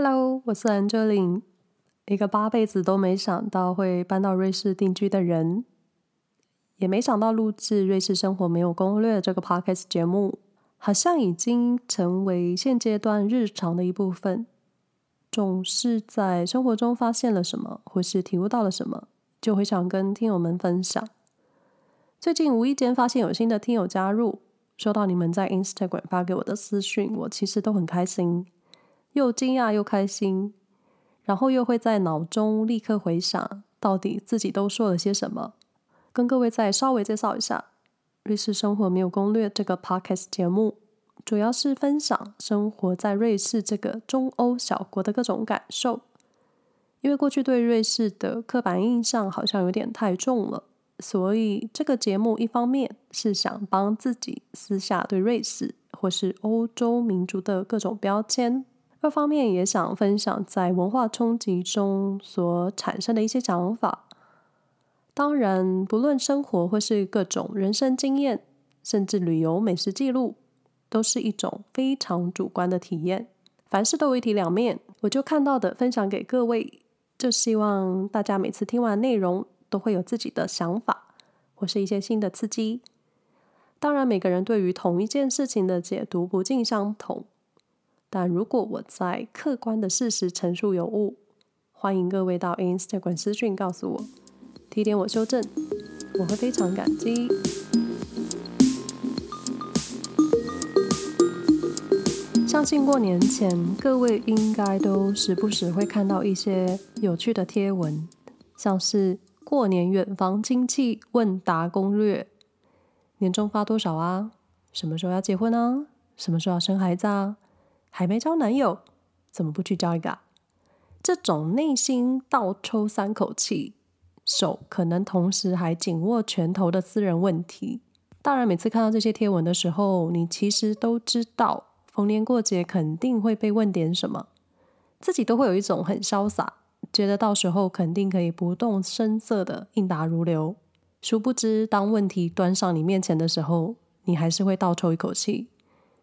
Hello，我是 Angelin，一个八辈子都没想到会搬到瑞士定居的人，也没想到录制《瑞士生活没有攻略》这个 Podcast 节目，好像已经成为现阶段日常的一部分。总是在生活中发现了什么，或是体悟到了什么，就会想跟听友们分享。最近无意间发现有新的听友加入，收到你们在 Instagram 发给我的私讯，我其实都很开心。又惊讶又开心，然后又会在脑中立刻回想，到底自己都说了些什么。跟各位再稍微介绍一下，《瑞士生活没有攻略》这个 podcast 节目，主要是分享生活在瑞士这个中欧小国的各种感受。因为过去对瑞士的刻板印象好像有点太重了，所以这个节目一方面是想帮自己撕下对瑞士或是欧洲民族的各种标签。二方面也想分享在文化冲击中所产生的一些想法。当然，不论生活或是各种人生经验，甚至旅游美食记录，都是一种非常主观的体验。凡事都有一体两面，我就看到的分享给各位，就希望大家每次听完内容都会有自己的想法，或是一些新的刺激。当然，每个人对于同一件事情的解读不尽相同。但如果我在客观的事实陈述有误，欢迎各位到 Instagram 私讯告诉我，提点我修正，我会非常感激。相信过年前，各位应该都时不时会看到一些有趣的贴文，像是过年远房亲戚问答攻略，年终发多少啊？什么时候要结婚啊？什么时候要生孩子啊？还没交男友，怎么不去交一个啊？这种内心倒抽三口气，手可能同时还紧握拳头的私人问题。当然，每次看到这些贴文的时候，你其实都知道，逢年过节肯定会被问点什么，自己都会有一种很潇洒，觉得到时候肯定可以不动声色的应答如流。殊不知，当问题端上你面前的时候，你还是会倒抽一口气，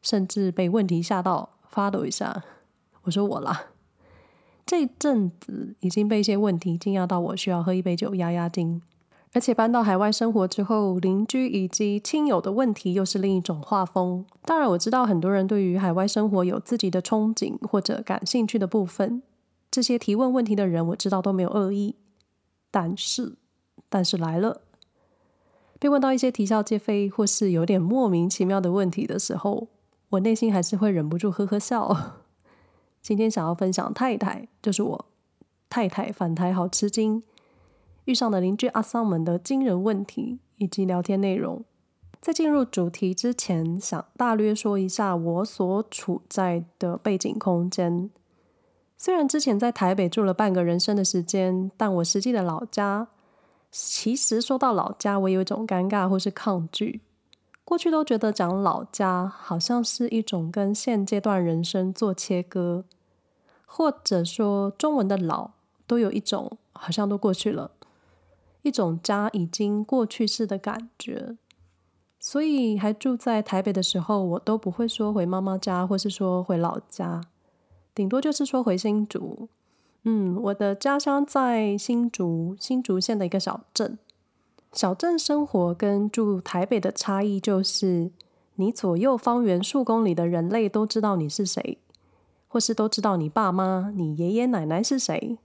甚至被问题吓到。发抖一下，我说我啦。这阵子已经被一些问题惊讶到，我需要喝一杯酒压压惊。而且搬到海外生活之后，邻居以及亲友的问题又是另一种画风。当然，我知道很多人对于海外生活有自己的憧憬或者感兴趣的部分。这些提问问题的人，我知道都没有恶意。但是，但是来了，被问到一些啼笑皆非或是有点莫名其妙的问题的时候。我内心还是会忍不住呵呵笑。今天想要分享太太，就是我太太返台好吃惊，遇上的邻居阿桑们的惊人问题以及聊天内容。在进入主题之前，想大略说一下我所处在的背景空间。虽然之前在台北住了半个人生的时间，但我实际的老家，其实说到老家，我有一种尴尬或是抗拒。过去都觉得讲老家好像是一种跟现阶段人生做切割，或者说中文的老都有一种好像都过去了，一种家已经过去式的感觉。所以还住在台北的时候，我都不会说回妈妈家，或是说回老家，顶多就是说回新竹。嗯，我的家乡在新竹，新竹县的一个小镇。小镇生活跟住台北的差异就是，你左右方圆数公里的人类都知道你是谁，或是都知道你爸妈、你爷爷奶奶是谁。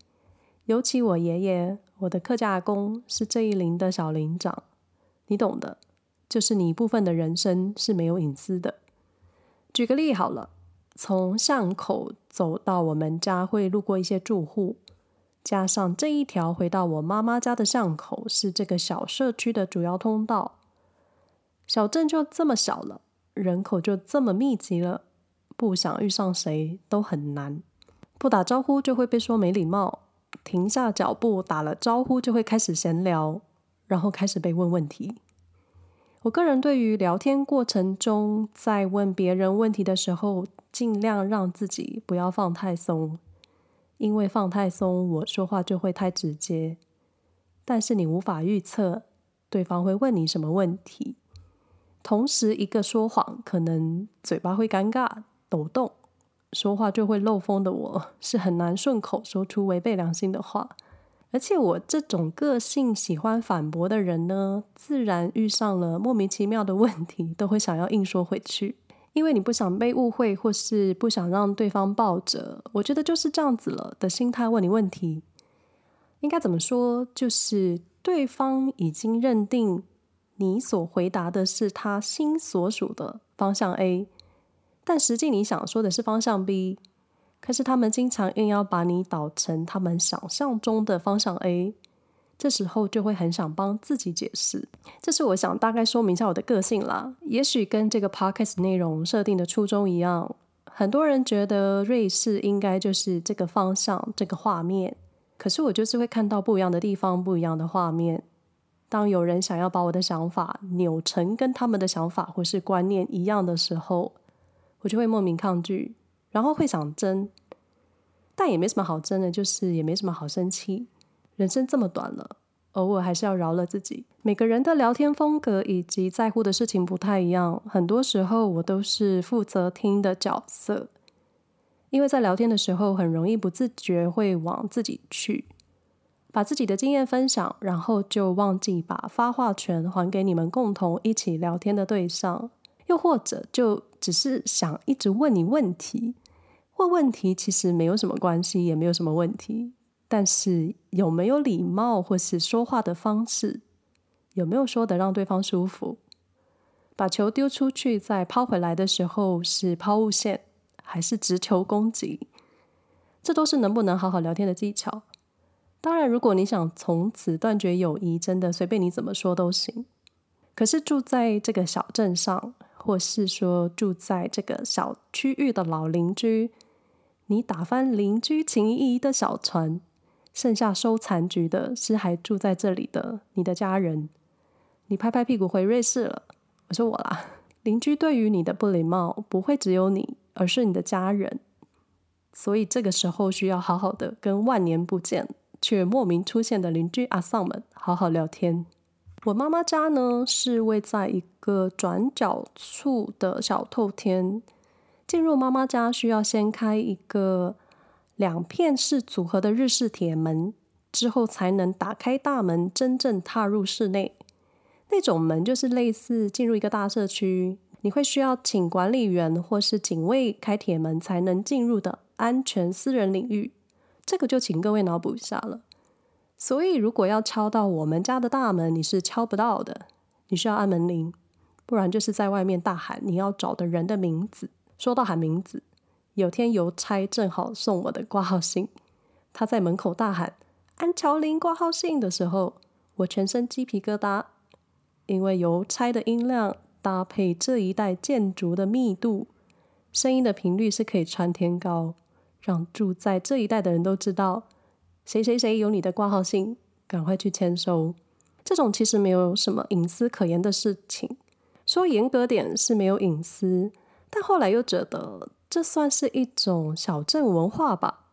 尤其我爷爷，我的客家阿公是这一邻的小邻长，你懂的，就是你一部分的人生是没有隐私的。举个例好了，从巷口走到我们家会路过一些住户。加上这一条回到我妈妈家的巷口是这个小社区的主要通道，小镇就这么小了，人口就这么密集了，不想遇上谁都很难。不打招呼就会被说没礼貌，停下脚步打了招呼就会开始闲聊，然后开始被问问题。我个人对于聊天过程中在问别人问题的时候，尽量让自己不要放太松。因为放太松，我说话就会太直接。但是你无法预测对方会问你什么问题。同时，一个说谎可能嘴巴会尴尬抖动，说话就会漏风的我，是很难顺口说出违背良心的话。而且我这种个性喜欢反驳的人呢，自然遇上了莫名其妙的问题，都会想要硬说回去，因为你不想被误会，或是不想让对方抱着“我觉得就是这样子了”的心态问你问题。应该怎么说？就是对方已经认定你所回答的是他心所属的方向 A，但实际你想说的是方向 B。可是他们经常硬要把你导成他们想象中的方向 A，这时候就会很想帮自己解释。这是我想大概说明一下我的个性啦。也许跟这个 podcast 内容设定的初衷一样，很多人觉得瑞士应该就是这个方向、这个画面。可是我就是会看到不一样的地方、不一样的画面。当有人想要把我的想法扭成跟他们的想法或是观念一样的时候，我就会莫名抗拒。然后会想争，但也没什么好争的，就是也没什么好生气。人生这么短了，偶尔还是要饶了自己。每个人的聊天风格以及在乎的事情不太一样，很多时候我都是负责听的角色，因为在聊天的时候很容易不自觉会往自己去，把自己的经验分享，然后就忘记把发话权还给你们共同一起聊天的对象，又或者就只是想一直问你问题。问问题其实没有什么关系，也没有什么问题。但是有没有礼貌，或是说话的方式，有没有说得让对方舒服？把球丢出去再抛回来的时候，是抛物线还是直球攻击？这都是能不能好好聊天的技巧。当然，如果你想从此断绝友谊，真的随便你怎么说都行。可是住在这个小镇上，或是说住在这个小区域的老邻居。你打翻邻居情谊的小船，剩下收残局的是还住在这里的你的家人。你拍拍屁股回瑞士了，我说我啦。邻居对于你的不礼貌，不会只有你，而是你的家人。所以这个时候需要好好的跟万年不见却莫名出现的邻居阿桑们好好聊天。我妈妈家呢，是位在一个转角处的小透天。进入妈妈家需要先开一个两片式组合的日式铁门，之后才能打开大门，真正踏入室内。那种门就是类似进入一个大社区，你会需要请管理员或是警卫开铁门才能进入的安全私人领域。这个就请各位脑补一下了。所以如果要敲到我们家的大门，你是敲不到的，你需要按门铃，不然就是在外面大喊你要找的人的名字。说到喊名字，有天邮差正好送我的挂号信，他在门口大喊“安乔林挂号信”的时候，我全身鸡皮疙瘩，因为邮差的音量搭配这一带建筑的密度，声音的频率是可以穿天高，让住在这一带的人都知道谁谁谁有你的挂号信，赶快去签收。这种其实没有什么隐私可言的事情，说严格点是没有隐私。但后来又觉得，这算是一种小镇文化吧。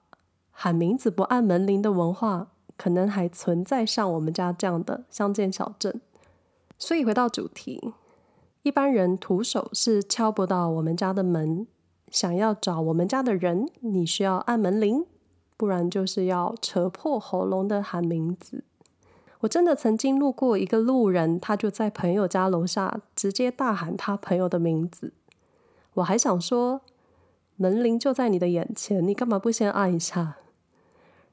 喊名字不按门铃的文化，可能还存在像我们家这样的乡间小镇。所以回到主题，一般人徒手是敲不到我们家的门。想要找我们家的人，你需要按门铃，不然就是要扯破喉咙的喊名字。我真的曾经路过一个路人，他就在朋友家楼下直接大喊他朋友的名字。我还想说，门铃就在你的眼前，你干嘛不先按一下？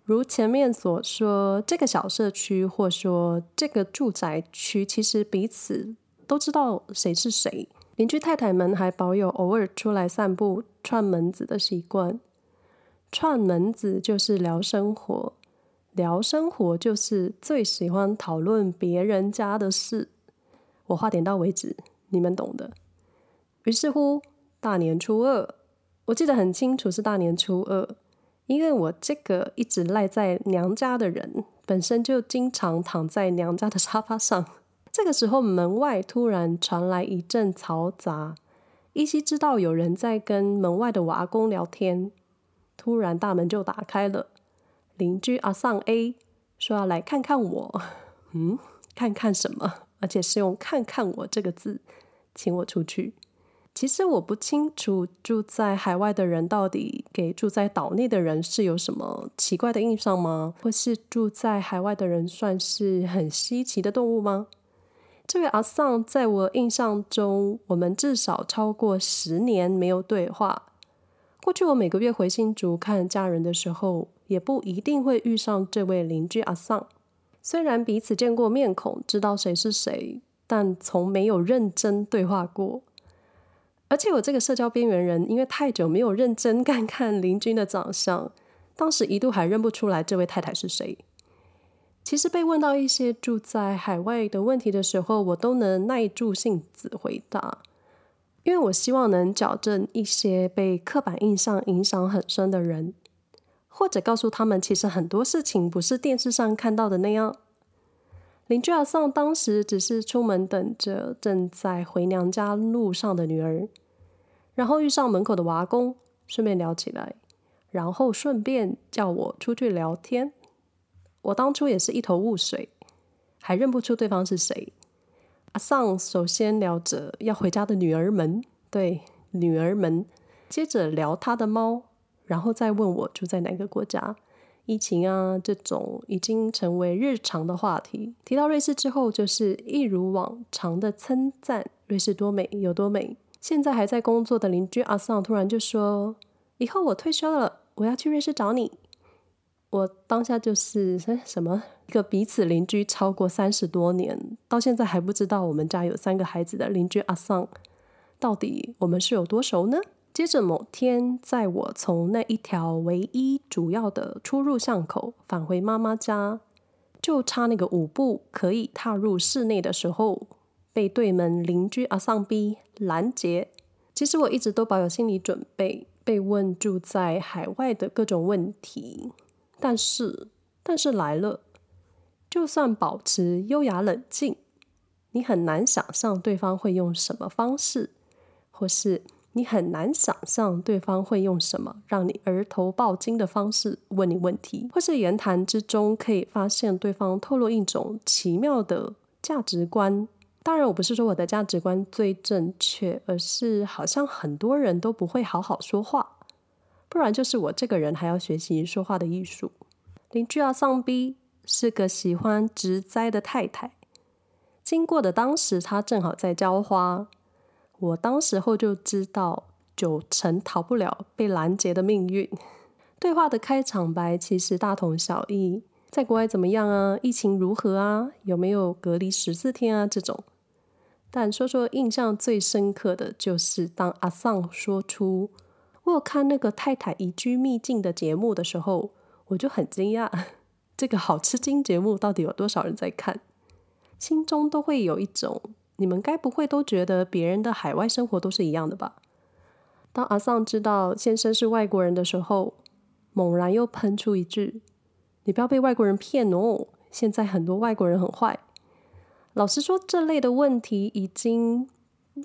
如前面所说，这个小社区或说这个住宅区，其实彼此都知道谁是谁。邻居太太们还保有偶尔出来散步串门子的习惯。串门子就是聊生活，聊生活就是最喜欢讨论别人家的事。我话点到为止，你们懂的。于是乎。大年初二，我记得很清楚是大年初二，因为我这个一直赖在娘家的人，本身就经常躺在娘家的沙发上。这个时候，门外突然传来一阵嘈杂，依稀知道有人在跟门外的我阿公聊天。突然，大门就打开了，邻居阿桑 A 说要来看看我。嗯，看看什么？而且是用“看看我”这个字，请我出去。其实我不清楚住在海外的人到底给住在岛内的人是有什么奇怪的印象吗？或是住在海外的人算是很稀奇的动物吗？这位阿桑在我印象中，我们至少超过十年没有对话。过去我每个月回新竹看家人的时候，也不一定会遇上这位邻居阿桑。虽然彼此见过面孔，知道谁是谁，但从没有认真对话过。而且我这个社交边缘人，因为太久没有认真看 看邻居的长相，当时一度还认不出来这位太太是谁。其实被问到一些住在海外的问题的时候，我都能耐住性子回答，因为我希望能矫正一些被刻板印象影响很深的人，或者告诉他们，其实很多事情不是电视上看到的那样。邻居阿桑当时只是出门等着正在回娘家路上的女儿，然后遇上门口的娃工，顺便聊起来，然后顺便叫我出去聊天。我当初也是一头雾水，还认不出对方是谁。阿桑首先聊着要回家的女儿们，对，女儿们，接着聊他的猫，然后再问我住在哪个国家。疫情啊，这种已经成为日常的话题。提到瑞士之后，就是一如往常的称赞瑞士多美有多美。现在还在工作的邻居阿桑突然就说：“以后我退休了，我要去瑞士找你。”我当下就是 什么一个彼此邻居超过三十多年，到现在还不知道我们家有三个孩子的邻居阿桑，到底我们是有多熟呢？接着某天，在我从那一条唯一主要的出入巷口返回妈妈家，就差那个五步可以踏入室内的时候，被对门邻居阿桑比拦截。其实我一直都保有心理准备，被问住在海外的各种问题。但是，但是来了，就算保持优雅冷静，你很难想象对方会用什么方式，或是。你很难想象对方会用什么让你额头爆惊的方式问你问题，或是言谈之中可以发现对方透露一种奇妙的价值观。当然，我不是说我的价值观最正确，而是好像很多人都不会好好说话，不然就是我这个人还要学习说话的艺术。邻居阿桑 B 是个喜欢植栽的太太，经过的当时她正好在浇花。我当时候就知道九成逃不了被拦截的命运。对话的开场白其实大同小异，在国外怎么样啊？疫情如何啊？有没有隔离十四天啊？这种。但说说印象最深刻的就是，当阿桑说出我有看那个太太移居秘境的节目的时候，我就很惊讶，这个好吃惊节目到底有多少人在看？心中都会有一种。你们该不会都觉得别人的海外生活都是一样的吧？当阿桑知道先生是外国人的时候，猛然又喷出一句：“你不要被外国人骗哦！现在很多外国人很坏。”老实说，这类的问题已经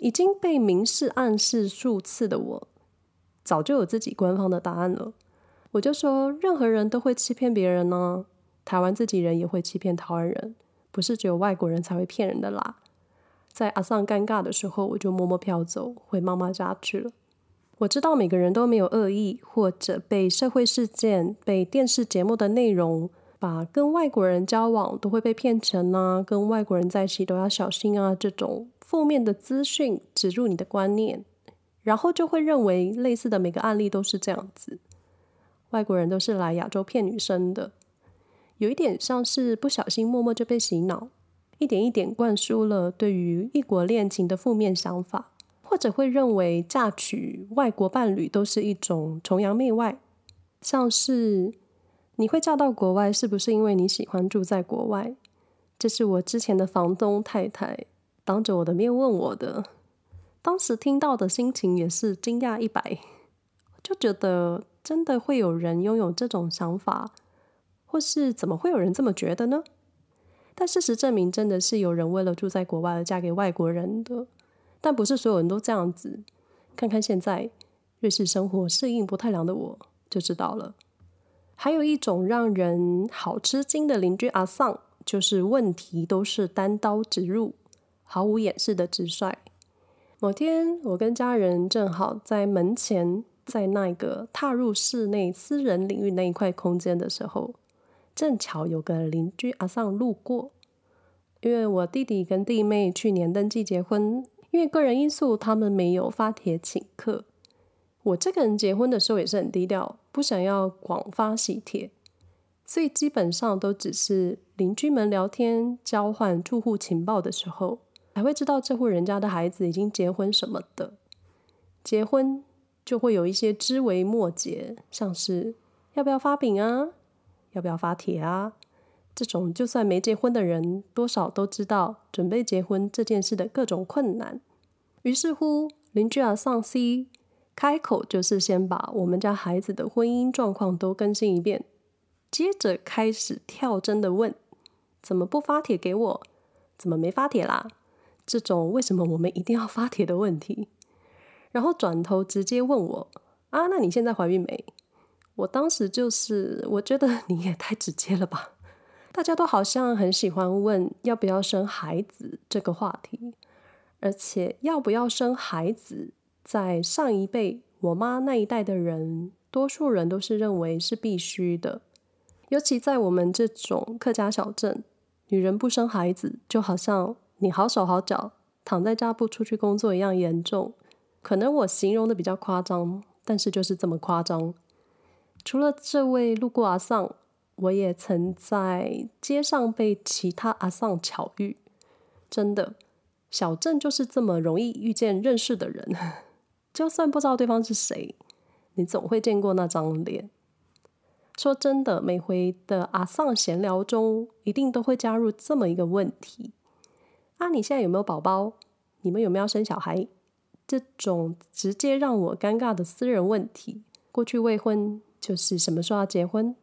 已经被明示暗示数次的我，早就有自己官方的答案了。我就说，任何人都会欺骗别人呢。台湾自己人也会欺骗台湾人，不是只有外国人才会骗人的啦。在阿桑尴尬的时候，我就默默飘走回妈妈家去了。我知道每个人都没有恶意，或者被社会事件、被电视节目的内容，把跟外国人交往都会被骗成啊，跟外国人在一起都要小心啊，这种负面的资讯植入你的观念，然后就会认为类似的每个案例都是这样子，外国人都是来亚洲骗女生的，有一点像是不小心默默就被洗脑。一点一点灌输了对于异国恋情的负面想法，或者会认为嫁娶外国伴侣都是一种崇洋媚外，像是你会嫁到国外，是不是因为你喜欢住在国外？这是我之前的房东太太当着我的面问我的，当时听到的心情也是惊讶一百，就觉得真的会有人拥有这种想法，或是怎么会有人这么觉得呢？但事实证明，真的是有人为了住在国外而嫁给外国人的，但不是所有人都这样子。看看现在瑞士生活适应不太良的我就知道了。还有一种让人好吃惊的邻居阿桑，就是问题都是单刀直入、毫无掩饰的直率。某天，我跟家人正好在门前，在那个踏入室内私人领域那一块空间的时候，正巧有个邻居阿桑路过。因为我弟弟跟弟妹去年登记结婚，因为个人因素，他们没有发帖请客。我这个人结婚的时候也是很低调，不想要广发喜帖，所以基本上都只是邻居们聊天、交换住户情报的时候。才会知道这户人家的孩子已经结婚什么的，结婚就会有一些枝微末节，像是要不要发饼啊，要不要发帖啊，这种就算没结婚的人，多少都知道准备结婚这件事的各种困难。于是乎，邻居阿桑 C 开口就是先把我们家孩子的婚姻状况都更新一遍，接着开始跳针的问：怎么不发帖给我？怎么没发帖啦？这种为什么我们一定要发帖的问题，然后转头直接问我啊，那你现在怀孕没？我当时就是我觉得 你也太直接了吧。大家都好像很喜欢问要不要生孩子这个话题，而且要不要生孩子，在上一辈我妈那一代的人，多数人都是认为是必须的，尤其在我们这种客家小镇，女人不生孩子就好像。你好手好脚，躺在家不出去工作一样严重。可能我形容的比较夸张，但是就是这么夸张。除了这位路过阿桑，我也曾在街上被其他阿桑巧遇。真的，小镇就是这么容易遇见认识的人。就算不知道对方是谁，你总会见过那张脸。说真的，每回的阿桑闲聊中，一定都会加入这么一个问题。啊，你现在有没有宝宝？你们有没有生小孩？这种直接让我尴尬的私人问题，过去未婚就是什么时候要结婚，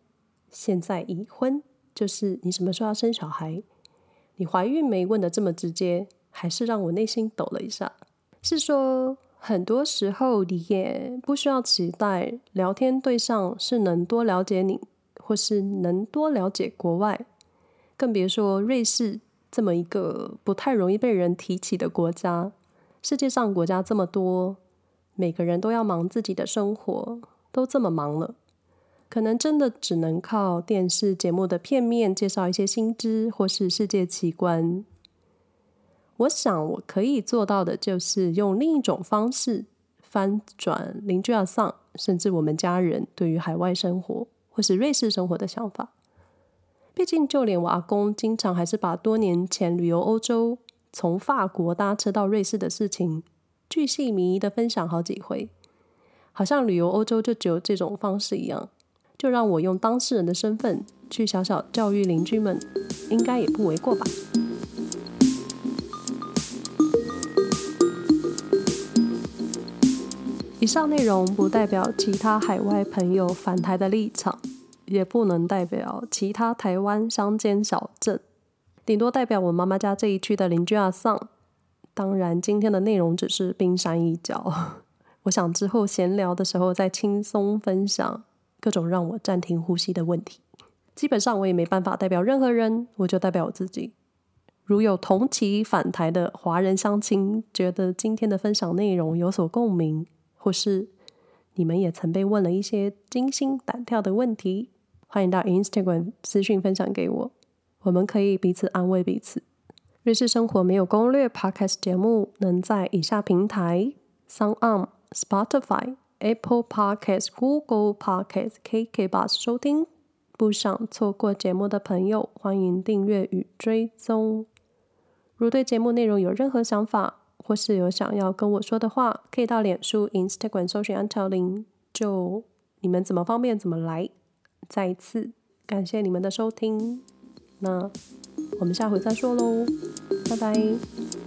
现在已婚就是你什么时候要生小孩？你怀孕没？问的这么直接，还是让我内心抖了一下。是说，很多时候你也不需要期待聊天对象是能多了解你，或是能多了解国外，更别说瑞士。这么一个不太容易被人提起的国家，世界上国家这么多，每个人都要忙自己的生活，都这么忙了，可能真的只能靠电视节目的片面介绍一些新知或是世界奇观。我想我可以做到的，就是用另一种方式翻转邻居阿桑，甚至我们家人对于海外生活或是瑞士生活的想法。毕竟，就连我阿公经常还是把多年前旅游欧洲，从法国搭车到瑞士的事情，巨细靡遗的分享好几回，好像旅游欧洲就只有这种方式一样。就让我用当事人的身份去小小教育邻居们，应该也不为过吧。以上内容不代表其他海外朋友返台的立场。也不能代表其他台湾乡间小镇，顶多代表我妈妈家这一区的邻居阿桑。当然，今天的内容只是冰山一角。我想之后闲聊的时候再轻松分享各种让我暂停呼吸的问题。基本上我也没办法代表任何人，我就代表我自己。如有同期返台的华人乡亲，觉得今天的分享内容有所共鸣，或是你们也曾被问了一些惊心胆跳的问题。欢迎到 Instagram 私讯分享给我，我们可以彼此安慰彼此。瑞士生活没有攻略 Podcast 节目能在以下平台：SoundOn、Spotify、Apple Podcast、Google Podcast、KKBox 收听。不想错过节目的朋友，欢迎订阅与追踪。如对节目内容有任何想法，或是有想要跟我说的话，可以到脸书、Instagram 搜寻安乔林，就你们怎么方便怎么来。再一次感谢你们的收听，那我们下回再说喽，拜拜。